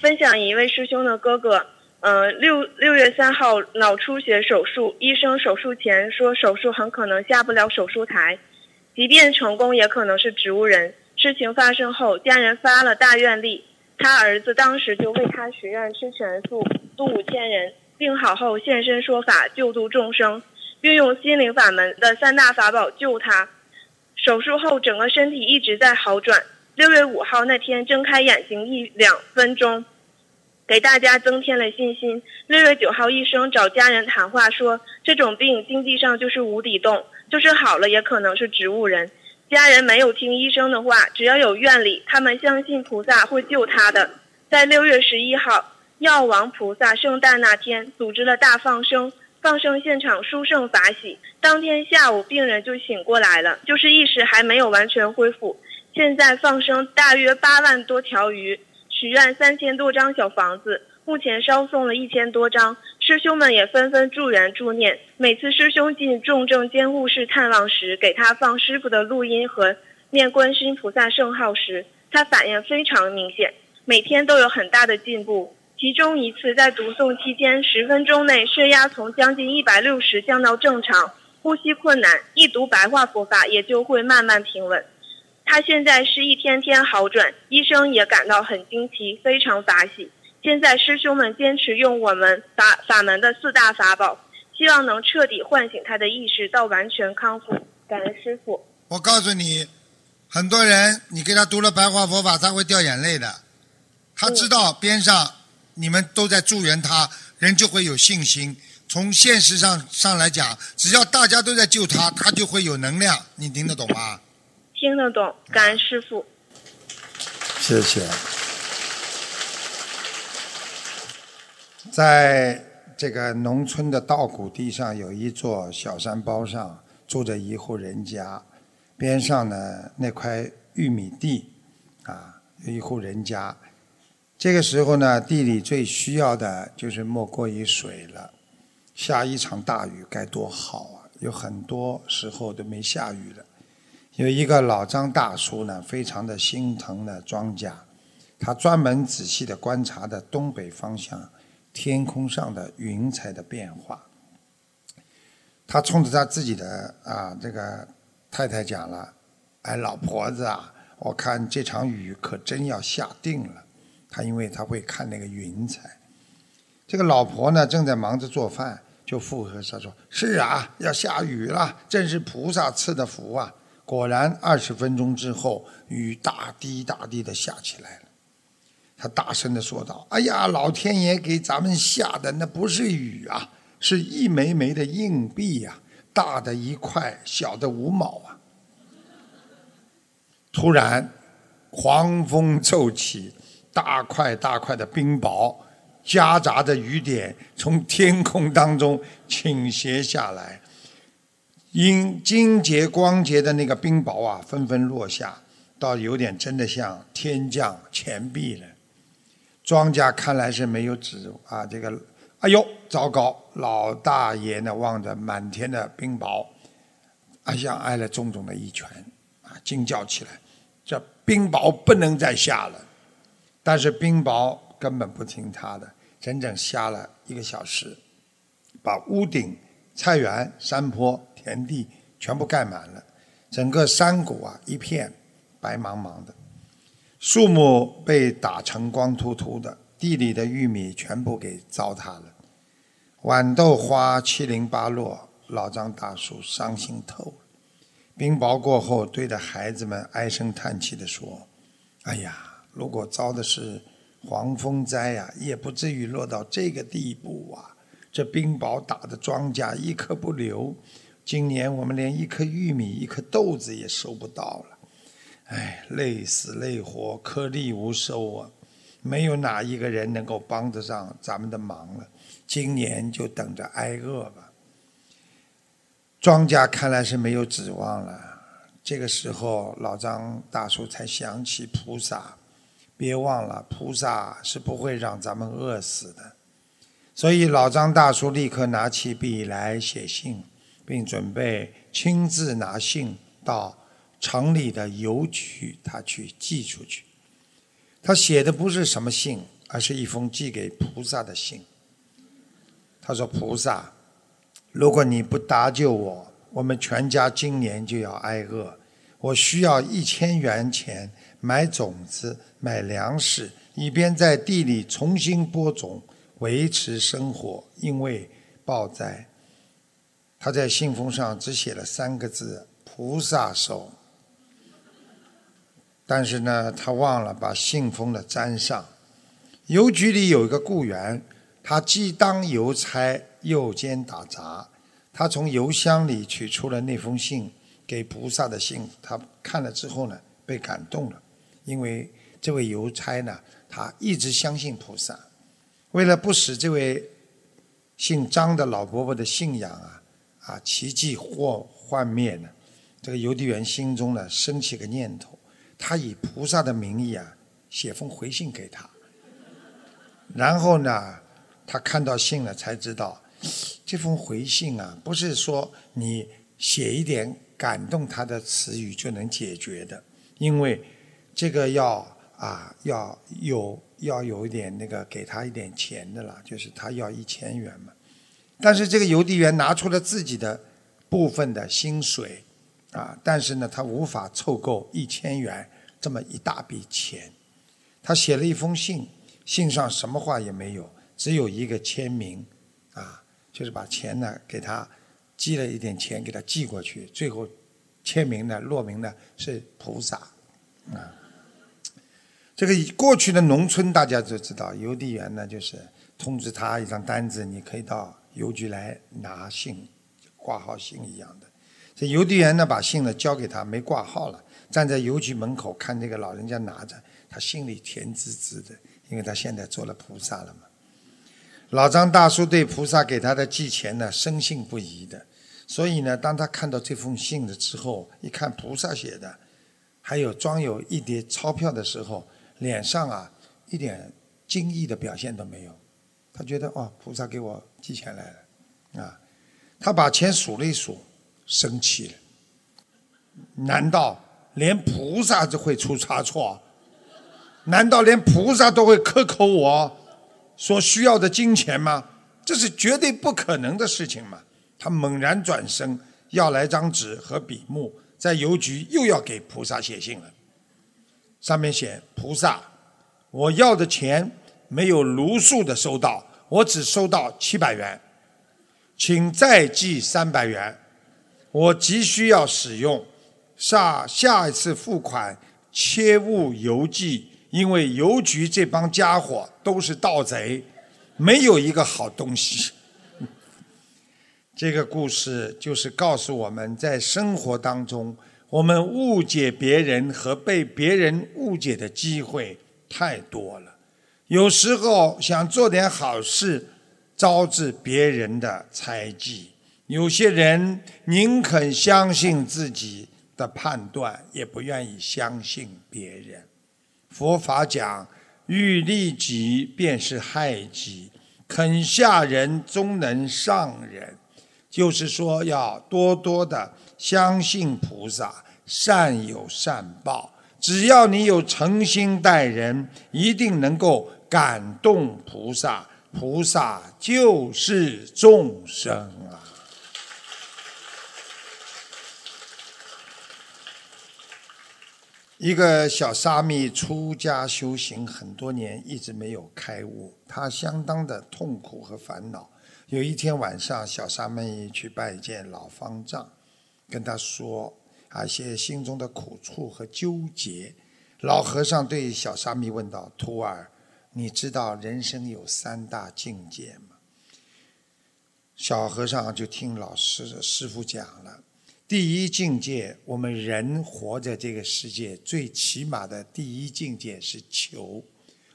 分享一位师兄的哥哥，嗯，六六月三号脑出血手术，医生手术前说手术很可能下不了手术台，即便成功也可能是植物人。事情发生后，家人发了大愿力，他儿子当时就为他许愿吃全素，度五千人。病好后现身说法救度众生，运用心灵法门的三大法宝救他。手术后整个身体一直在好转。六月五号那天睁开眼睛一两分钟，给大家增添了信心。六月九号医生找家人谈话说，这种病经济上就是无底洞，就是好了也可能是植物人。家人没有听医生的话，只要有愿力，他们相信菩萨会救他的。在六月十一号。药王菩萨圣诞那天组织了大放生，放生现场殊胜法喜。当天下午，病人就醒过来了，就是意识还没有完全恢复。现在放生大约八万多条鱼，许愿三千多张小房子，目前烧送了一千多张。师兄们也纷纷助缘助念。每次师兄进重症监护室探望时，给他放师傅的录音和念观世音菩萨圣号时，他反应非常明显，每天都有很大的进步。其中一次在读诵期间，十分钟内血压从将近一百六十降到正常，呼吸困难，一读白话佛法也就会慢慢平稳。他现在是一天天好转，医生也感到很惊奇，非常法喜。现在师兄们坚持用我们法法门的四大法宝，希望能彻底唤醒他的意识到完全康复。感恩师傅。我告诉你，很多人你给他读了白话佛法，他会掉眼泪的。他知道边上。你们都在助缘他，人就会有信心。从现实上上来讲，只要大家都在救他，他就会有能量。你听得懂吗？听得懂，感恩师傅。谢谢。在这个农村的稻谷地上，有一座小山包上住着一户人家，边上呢那块玉米地，啊，有一户人家。这个时候呢，地里最需要的就是莫过于水了。下一场大雨该多好啊！有很多时候都没下雨了。有一个老张大叔呢，非常的心疼的庄稼，他专门仔细的观察的东北方向天空上的云彩的变化。他冲着他自己的啊这个太太讲了：“哎，老婆子啊，我看这场雨可真要下定了。”他因为他会看那个云彩，这个老婆呢正在忙着做饭，就附和他说：“是啊，要下雨了，真是菩萨赐的福啊！”果然，二十分钟之后，雨大滴大滴的下起来了。他大声的说道：“哎呀，老天爷给咱们下的那不是雨啊，是一枚枚的硬币呀，大的一块，小的五毛啊！”突然，狂风骤起。大块大块的冰雹，夹杂着雨点从天空当中倾斜下来，因晶洁光洁的那个冰雹啊，纷纷落下，倒有点真的像天降钱币了。庄稼看来是没有指啊，这个，哎呦，糟糕！老大爷呢望着满天的冰雹，啊像挨了重重的一拳，啊惊叫起来，这冰雹不能再下了。但是冰雹根本不听他的，整整下了一个小时，把屋顶、菜园、山坡、田地全部盖满了，整个山谷啊一片白茫茫的，树木被打成光秃秃的，地里的玉米全部给糟蹋了，豌豆花七零八落，老张大叔伤心透了。冰雹过后，对着孩子们唉声叹气地说：“哎呀！”如果遭的是黄风灾呀，也不至于落到这个地步啊！这冰雹打的庄稼一颗不留，今年我们连一颗玉米、一颗豆子也收不到了。哎，累死累活，颗粒无收啊！没有哪一个人能够帮得上咱们的忙了。今年就等着挨饿吧。庄稼看来是没有指望了。这个时候，老张大叔才想起菩萨。别忘了，菩萨是不会让咱们饿死的。所以老张大叔立刻拿起笔来写信，并准备亲自拿信到城里的邮局，他去寄出去。他写的不是什么信，而是一封寄给菩萨的信。他说：“菩萨，如果你不搭救我，我们全家今年就要挨饿。我需要一千元钱。”买种子，买粮食，以便在地里重新播种，维持生活。因为暴灾，他在信封上只写了三个字：“菩萨手”。但是呢，他忘了把信封的粘上。邮局里有一个雇员，他既当邮差又兼打杂。他从邮箱里取出了那封信，给菩萨的信。他看了之后呢，被感动了。因为这位邮差呢，他一直相信菩萨。为了不使这位姓张的老伯伯的信仰啊啊奇迹或幻灭呢，这个邮递员心中呢升起个念头，他以菩萨的名义啊写封回信给他。然后呢，他看到信了才知道，这封回信啊不是说你写一点感动他的词语就能解决的，因为。这个要啊，要有要有一点那个给他一点钱的了，就是他要一千元嘛。但是这个邮递员拿出了自己的部分的薪水啊，但是呢，他无法凑够一千元这么一大笔钱。他写了一封信，信上什么话也没有，只有一个签名啊，就是把钱呢给他寄了一点钱给他寄过去，最后签名呢落名呢是菩萨啊。这个过去的农村大家都知道，邮递员呢就是通知他一张单子，你可以到邮局来拿信，挂号信一样的。这邮递员呢把信呢交给他，没挂号了，站在邮局门口看这个老人家拿着，他心里甜滋滋的，因为他现在做了菩萨了嘛。老张大叔对菩萨给他的寄钱呢深信不疑的，所以呢，当他看到这封信的之后，一看菩萨写的，还有装有一叠钞票的时候。脸上啊，一点惊异的表现都没有。他觉得哦，菩萨给我寄钱来了，啊，他把钱数了一数，生气了。难道连菩萨都会出差错？难道连菩萨都会克扣我所需要的金钱吗？这是绝对不可能的事情嘛！他猛然转身，要来张纸和笔墨，在邮局又要给菩萨写信了。上面写菩萨，我要的钱没有如数的收到，我只收到七百元，请再寄三百元，我急需要使用，下下一次付款切勿邮寄，因为邮局这帮家伙都是盗贼，没有一个好东西。这个故事就是告诉我们在生活当中。我们误解别人和被别人误解的机会太多了，有时候想做点好事，招致别人的猜忌。有些人宁肯相信自己的判断，也不愿意相信别人。佛法讲，欲利己便是害己，肯下人终能上人，就是说要多多的相信菩萨，善有善报。只要你有诚心待人，一定能够感动菩萨。菩萨就是众生啊！一个小沙弥出家修行很多年，一直没有开悟，他相当的痛苦和烦恼。有一天晚上，小沙弥去拜见老方丈，跟他说啊一些心中的苦处和纠结。老和尚对小沙弥问道：“徒儿。”你知道人生有三大境界吗？小和尚就听老师师傅讲了。第一境界，我们人活在这个世界，最起码的第一境界是求。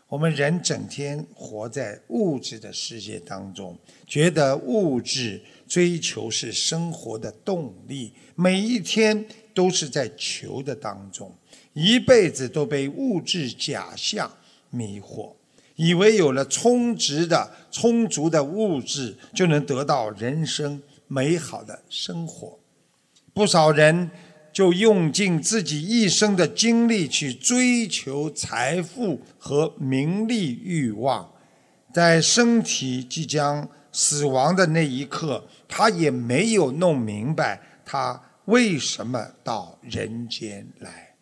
我们人整天活在物质的世界当中，觉得物质追求是生活的动力，每一天都是在求的当中，一辈子都被物质假象迷惑。以为有了充值的、充足的物质，就能得到人生美好的生活。不少人就用尽自己一生的精力去追求财富和名利欲望，在身体即将死亡的那一刻，他也没有弄明白他为什么到人间来。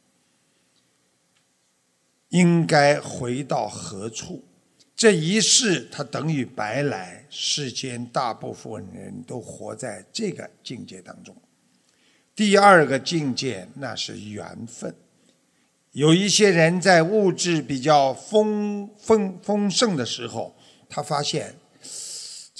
应该回到何处？这一世他等于白来。世间大部分人都活在这个境界当中。第二个境界那是缘分。有一些人在物质比较丰丰丰盛的时候，他发现，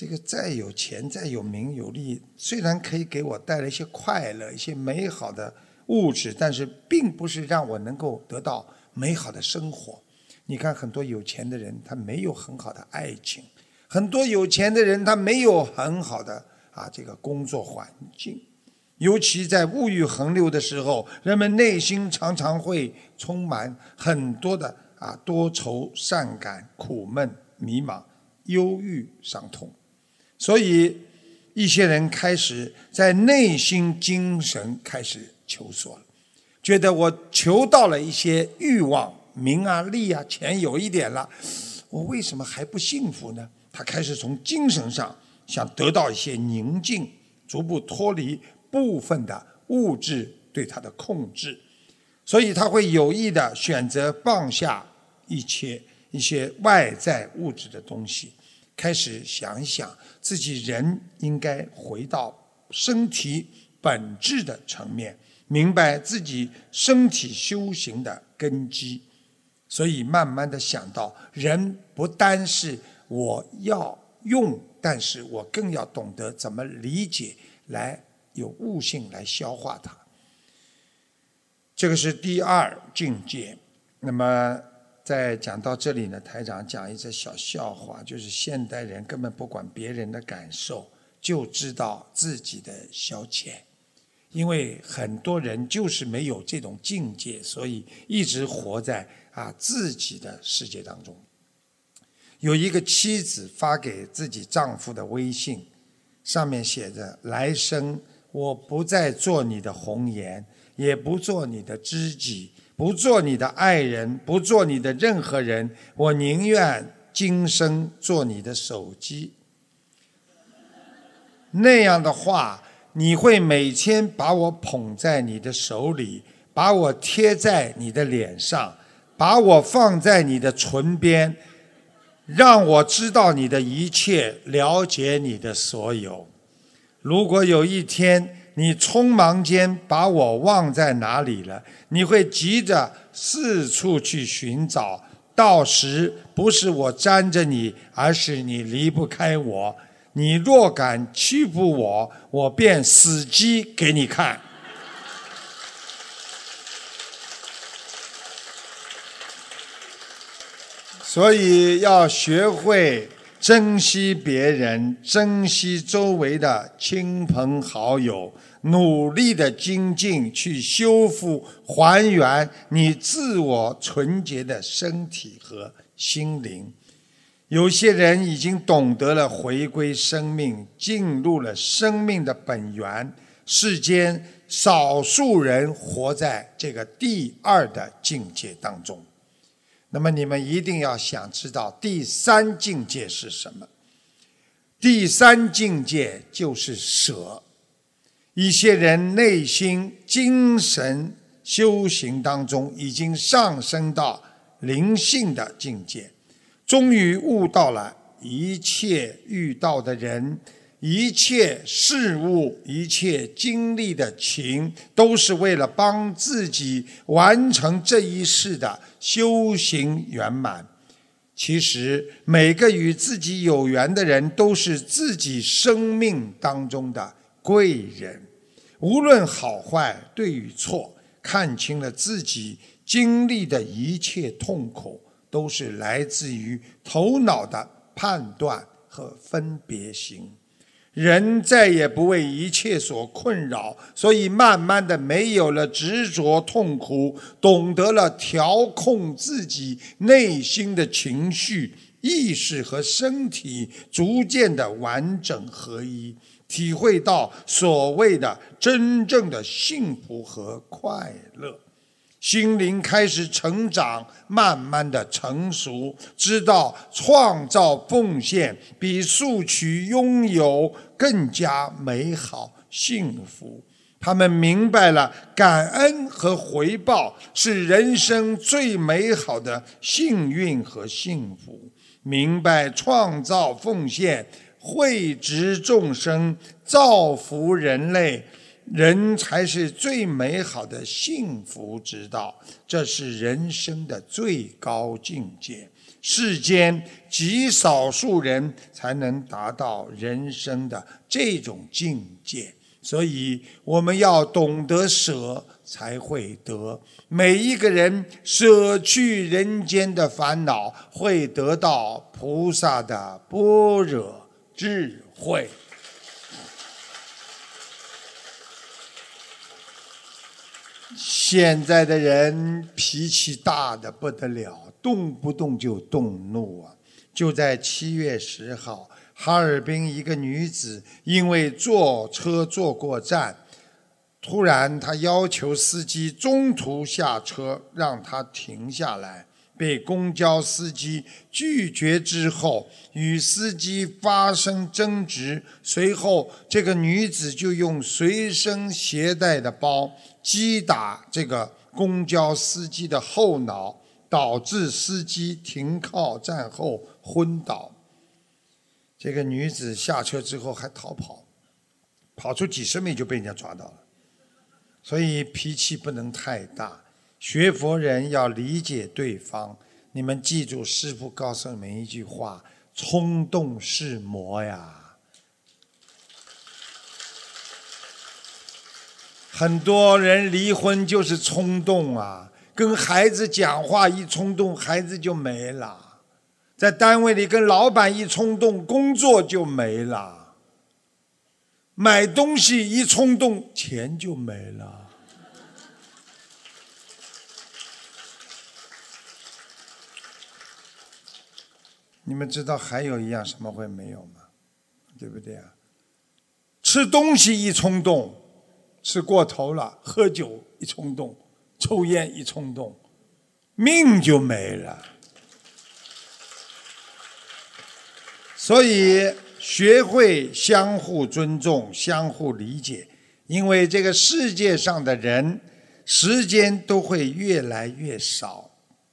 这个再有钱、再有名有利，虽然可以给我带来一些快乐、一些美好的物质，但是并不是让我能够得到。美好的生活，你看很多有钱的人，他没有很好的爱情；很多有钱的人，他没有很好的啊这个工作环境。尤其在物欲横流的时候，人们内心常常会充满很多的啊多愁善感、苦闷、迷茫、忧郁、伤痛。所以，一些人开始在内心精神开始求索了。觉得我求到了一些欲望，名啊、利啊、钱有一点了，我为什么还不幸福呢？他开始从精神上想得到一些宁静，逐步脱离部分的物质对他的控制，所以他会有意的选择放下一切一些外在物质的东西，开始想一想自己人应该回到身体本质的层面。明白自己身体修行的根基，所以慢慢的想到，人不单是我要用，但是我更要懂得怎么理解，来有悟性来消化它。这个是第二境界。那么，在讲到这里呢，台长讲一则小笑话，就是现代人根本不管别人的感受，就知道自己的消遣。因为很多人就是没有这种境界，所以一直活在啊自己的世界当中。有一个妻子发给自己丈夫的微信，上面写着：“来生我不再做你的红颜，也不做你的知己，不做你的爱人，不做你的任何人，我宁愿今生做你的手机。”那样的话。你会每天把我捧在你的手里，把我贴在你的脸上，把我放在你的唇边，让我知道你的一切，了解你的所有。如果有一天你匆忙间把我忘在哪里了，你会急着四处去寻找，到时不是我粘着你，而是你离不开我。你若敢欺负我，我便死鸡给你看。所以要学会珍惜别人，珍惜周围的亲朋好友，努力的精进，去修复、还原你自我纯洁的身体和心灵。有些人已经懂得了回归生命，进入了生命的本源。世间少数人活在这个第二的境界当中。那么你们一定要想知道第三境界是什么？第三境界就是舍。一些人内心精神修行当中已经上升到灵性的境界，终于悟到了一切遇到的人、一切事物、一切经历的情，都是为了帮自己完成这一世的修行圆满。其实，每个与自己有缘的人，都是自己生命当中的。贵人，无论好坏、对与错，看清了自己经历的一切痛苦，都是来自于头脑的判断和分别心。人再也不为一切所困扰，所以慢慢的没有了执着痛苦，懂得了调控自己内心的情绪、意识和身体，逐渐的完整合一。体会到所谓的真正的幸福和快乐，心灵开始成长，慢慢的成熟，知道创造奉献比索取拥有更加美好幸福。他们明白了感恩和回报是人生最美好的幸运和幸福，明白创造奉献。惠植众生，造福人类，人才是最美好的幸福之道。这是人生的最高境界。世间极少数人才能达到人生的这种境界，所以我们要懂得舍，才会得。每一个人舍去人间的烦恼，会得到菩萨的般若。智慧。现在的人脾气大的不得了，动不动就动怒啊！就在七月十号，哈尔滨一个女子因为坐车坐过站，突然她要求司机中途下车，让她停下来。被公交司机拒绝之后，与司机发生争执。随后，这个女子就用随身携带的包击打这个公交司机的后脑，导致司机停靠站后昏倒。这个女子下车之后还逃跑，跑出几十米就被人家抓到了。所以脾气不能太大。学佛人要理解对方，你们记住师父告诉你们一句话：冲动是魔呀。很多人离婚就是冲动啊，跟孩子讲话一冲动，孩子就没了；在单位里跟老板一冲动，工作就没了；买东西一冲动，钱就没了。你们知道还有一样什么会没有吗？对不对啊？吃东西一冲动，吃过头了；喝酒一冲动，抽烟一冲动，命就没了。所以学会相互尊重、相互理解，因为这个世界上的人，时间都会越来越少，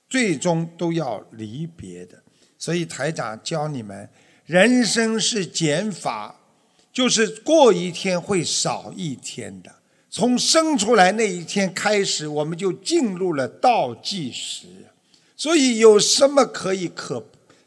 最终都要离别的。所以台长教你们，人生是减法，就是过一天会少一天的。从生出来那一天开始，我们就进入了倒计时。所以有什么可以可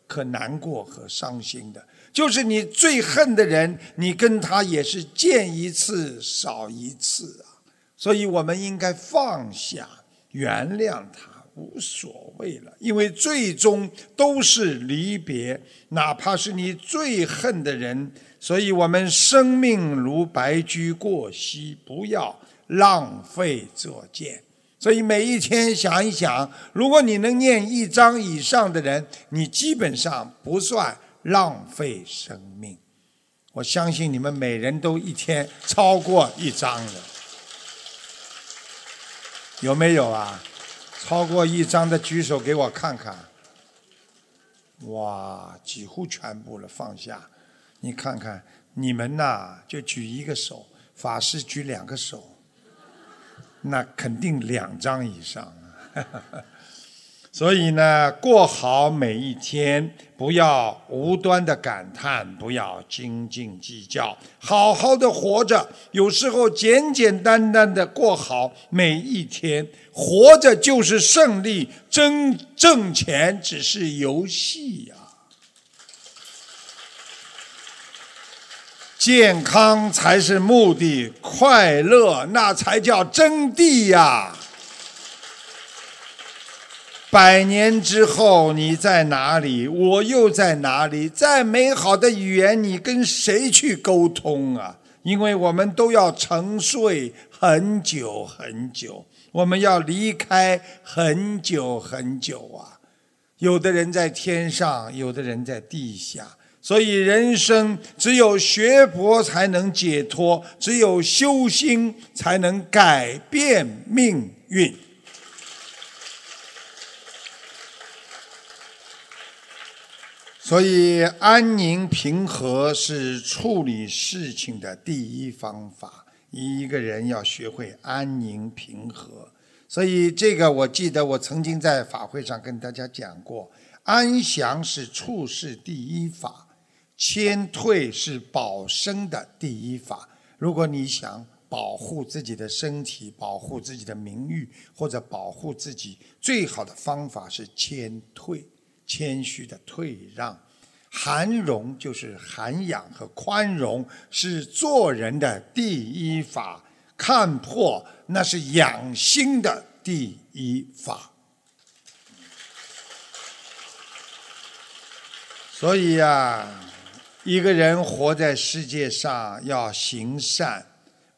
可难过和伤心的？就是你最恨的人，你跟他也是见一次少一次啊。所以我们应该放下，原谅他。无所谓了，因为最终都是离别，哪怕是你最恨的人。所以我们生命如白驹过隙，不要浪费作剑。所以每一天想一想，如果你能念一章以上的人，你基本上不算浪费生命。我相信你们每人都一天超过一章的，有没有啊？超过一张的举手给我看看。哇，几乎全部了，放下。你看看，你们呐，就举一个手，法师举两个手，那肯定两张以上。所以呢，过好每一天，不要无端的感叹，不要斤斤计较，好好的活着。有时候简简单单的过好每一天，活着就是胜利，挣挣钱只是游戏呀。健康才是目的，快乐那才叫真谛呀。百年之后你在哪里？我又在哪里？再美好的语言，你跟谁去沟通啊？因为我们都要沉睡很久很久，我们要离开很久很久啊！有的人在天上，有的人在地下，所以人生只有学佛才能解脱，只有修心才能改变命运。所以，安宁平和是处理事情的第一方法。一个人要学会安宁平和。所以，这个我记得我曾经在法会上跟大家讲过：安详是处事第一法，谦退是保身的第一法。如果你想保护自己的身体、保护自己的名誉或者保护自己，最好的方法是谦退。谦虚的退让，涵容就是涵养和宽容，是做人的第一法；看破那是养心的第一法。所以呀，一个人活在世界上要行善。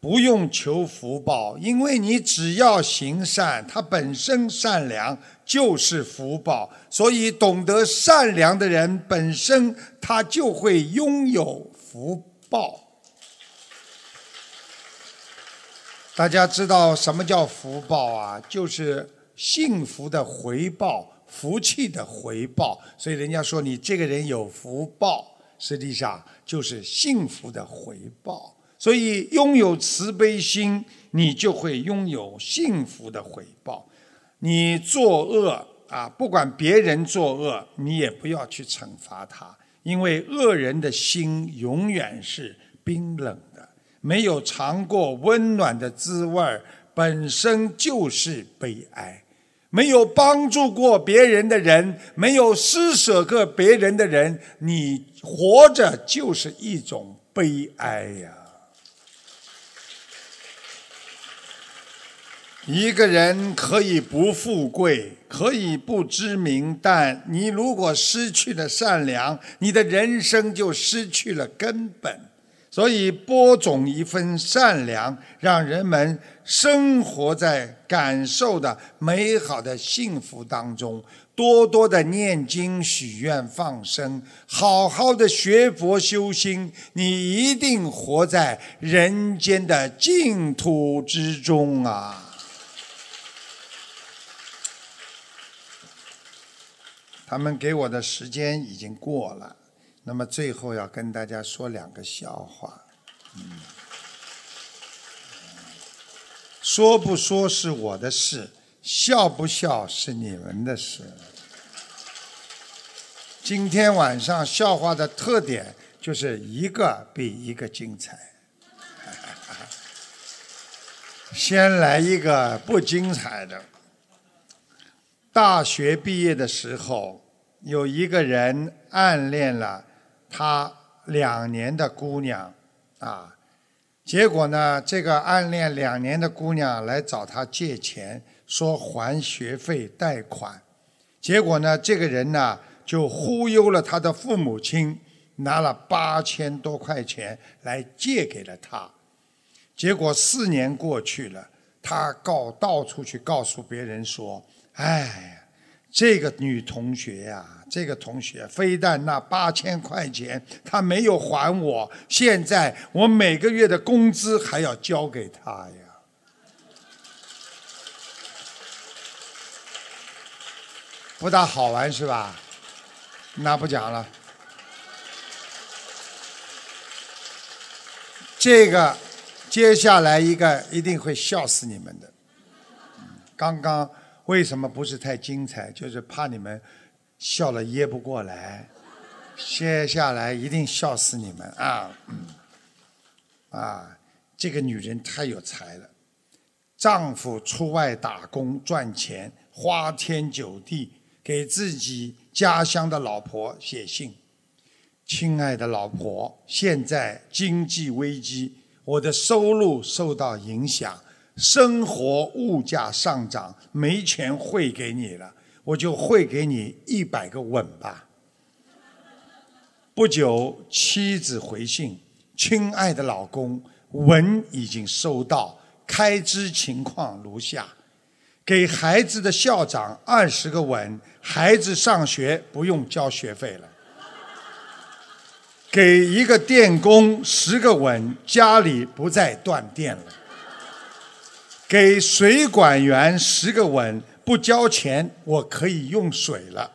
不用求福报，因为你只要行善，它本身善良就是福报。所以，懂得善良的人本身他就会拥有福报。大家知道什么叫福报啊？就是幸福的回报，福气的回报。所以，人家说你这个人有福报，实际上就是幸福的回报。所以，拥有慈悲心，你就会拥有幸福的回报。你作恶啊，不管别人作恶，你也不要去惩罚他，因为恶人的心永远是冰冷的，没有尝过温暖的滋味儿，本身就是悲哀。没有帮助过别人的人，没有施舍过别人的人，你活着就是一种悲哀呀。一个人可以不富贵，可以不知名，但你如果失去了善良，你的人生就失去了根本。所以，播种一份善良，让人们生活在感受的美好的幸福当中。多多的念经、许愿、放生，好好的学佛修心，你一定活在人间的净土之中啊！他们给我的时间已经过了，那么最后要跟大家说两个笑话。嗯，说不说是我的事，笑不笑是你们的事。今天晚上笑话的特点就是一个比一个精彩。先来一个不精彩的。大学毕业的时候。有一个人暗恋了他两年的姑娘，啊，结果呢，这个暗恋两年的姑娘来找他借钱，说还学费贷款，结果呢，这个人呢就忽悠了他的父母亲，拿了八千多块钱来借给了他，结果四年过去了，他告到处去告诉别人说：“哎，这个女同学呀、这个同学非但那八千块钱她没有还我，现在我每个月的工资还要交给她呀。”不大好玩是吧？那不讲了。这个接下来一个一定会笑死你们的。刚刚为什么不是太精彩？就是怕你们笑了噎不过来。接下来一定笑死你们啊！啊，这个女人太有才了。丈夫出外打工赚钱，花天酒地，给自己家乡的老婆写信。亲爱的老婆，现在经济危机，我的收入受到影响，生活物价上涨，没钱汇给你了，我就汇给你一百个吻吧。不久，妻子回信：“亲爱的老公，吻已经收到，开支情况如下：给孩子的校长二十个吻，孩子上学不用交学费了。”给一个电工十个吻，家里不再断电了。给水管员十个吻，不交钱，我可以用水了。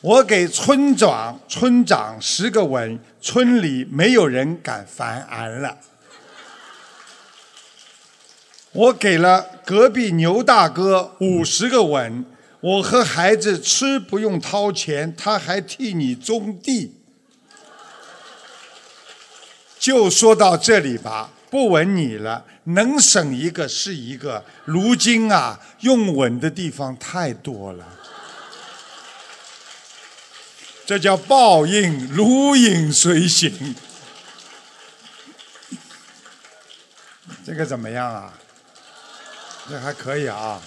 我给村长村长十个吻，村里没有人敢烦俺了。我给了隔壁牛大哥五十个吻，我和孩子吃不用掏钱，他还替你种地。就说到这里吧，不吻你了，能省一个是一个。如今啊，用吻的地方太多了，这叫报应，如影随形。这个怎么样啊？这还可以啊，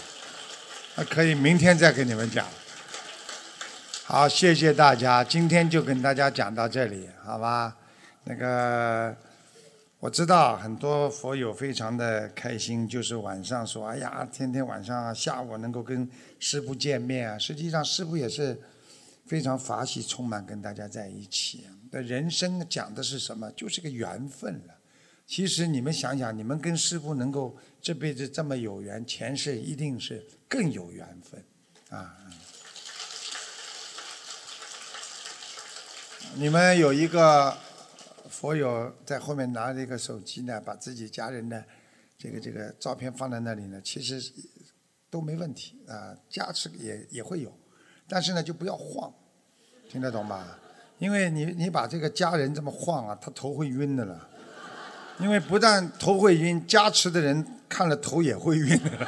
还可以，明天再给你们讲。好，谢谢大家，今天就跟大家讲到这里，好吧？那个我知道很多佛友非常的开心，就是晚上说，哎呀，天天晚上啊，下午能够跟师父见面啊。实际上，师父也是非常法喜充满，跟大家在一起。的人生讲的是什么？就是个缘分了。其实你们想想，你们跟师父能够这辈子这么有缘，前世一定是更有缘分啊。你们有一个佛友在后面拿着一个手机呢，把自己家人的这个这个照片放在那里呢，其实都没问题啊，加持也也会有，但是呢就不要晃，听得懂吧？因为你你把这个家人这么晃啊，他头会晕的了。因为不但头会晕，加持的人看了头也会晕的。